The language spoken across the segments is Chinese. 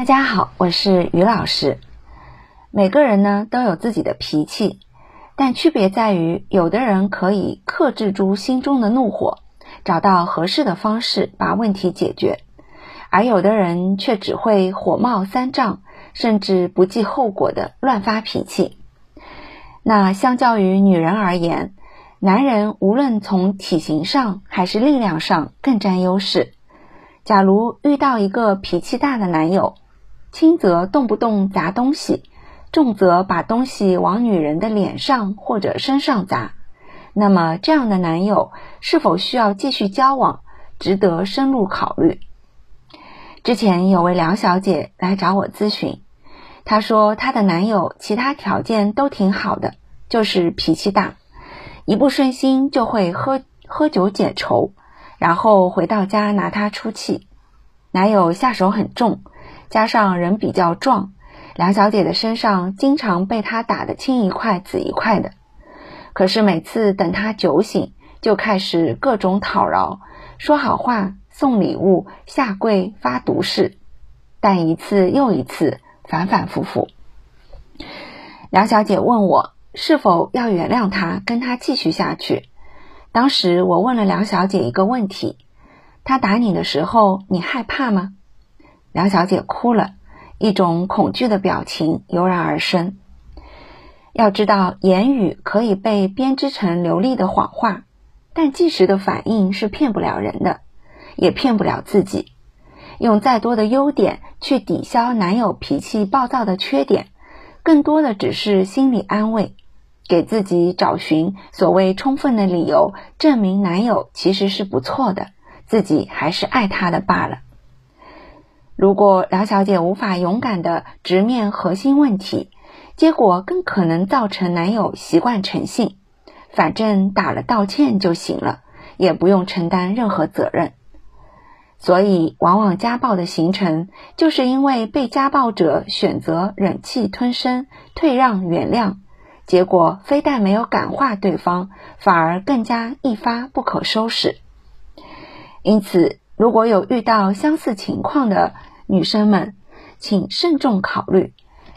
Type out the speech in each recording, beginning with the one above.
大家好，我是于老师。每个人呢都有自己的脾气，但区别在于，有的人可以克制住心中的怒火，找到合适的方式把问题解决，而有的人却只会火冒三丈，甚至不计后果的乱发脾气。那相较于女人而言，男人无论从体型上还是力量上更占优势。假如遇到一个脾气大的男友，轻则动不动砸东西，重则把东西往女人的脸上或者身上砸。那么，这样的男友是否需要继续交往，值得深入考虑。之前有位梁小姐来找我咨询，她说她的男友其他条件都挺好的，就是脾气大，一不顺心就会喝喝酒解愁，然后回到家拿她出气。男友下手很重。加上人比较壮，梁小姐的身上经常被他打得青一块紫一块的。可是每次等他酒醒，就开始各种讨饶，说好话、送礼物、下跪发毒誓，但一次又一次，反反复复。梁小姐问我是否要原谅他，跟他继续下去。当时我问了梁小姐一个问题：他打你的时候，你害怕吗？梁小姐哭了，一种恐惧的表情油然而生。要知道，言语可以被编织成流利的谎话，但即时的反应是骗不了人的，也骗不了自己。用再多的优点去抵消男友脾气暴躁的缺点，更多的只是心理安慰，给自己找寻所谓充分的理由，证明男友其实是不错的，自己还是爱他的罢了。如果梁小姐无法勇敢的直面核心问题，结果更可能造成男友习惯成性，反正打了道歉就行了，也不用承担任何责任。所以，往往家暴的形成，就是因为被家暴者选择忍气吞声、退让、原谅，结果非但没有感化对方，反而更加一发不可收拾。因此，如果有遇到相似情况的，女生们，请慎重考虑，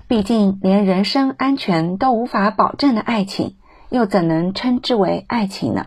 毕竟连人身安全都无法保证的爱情，又怎能称之为爱情呢？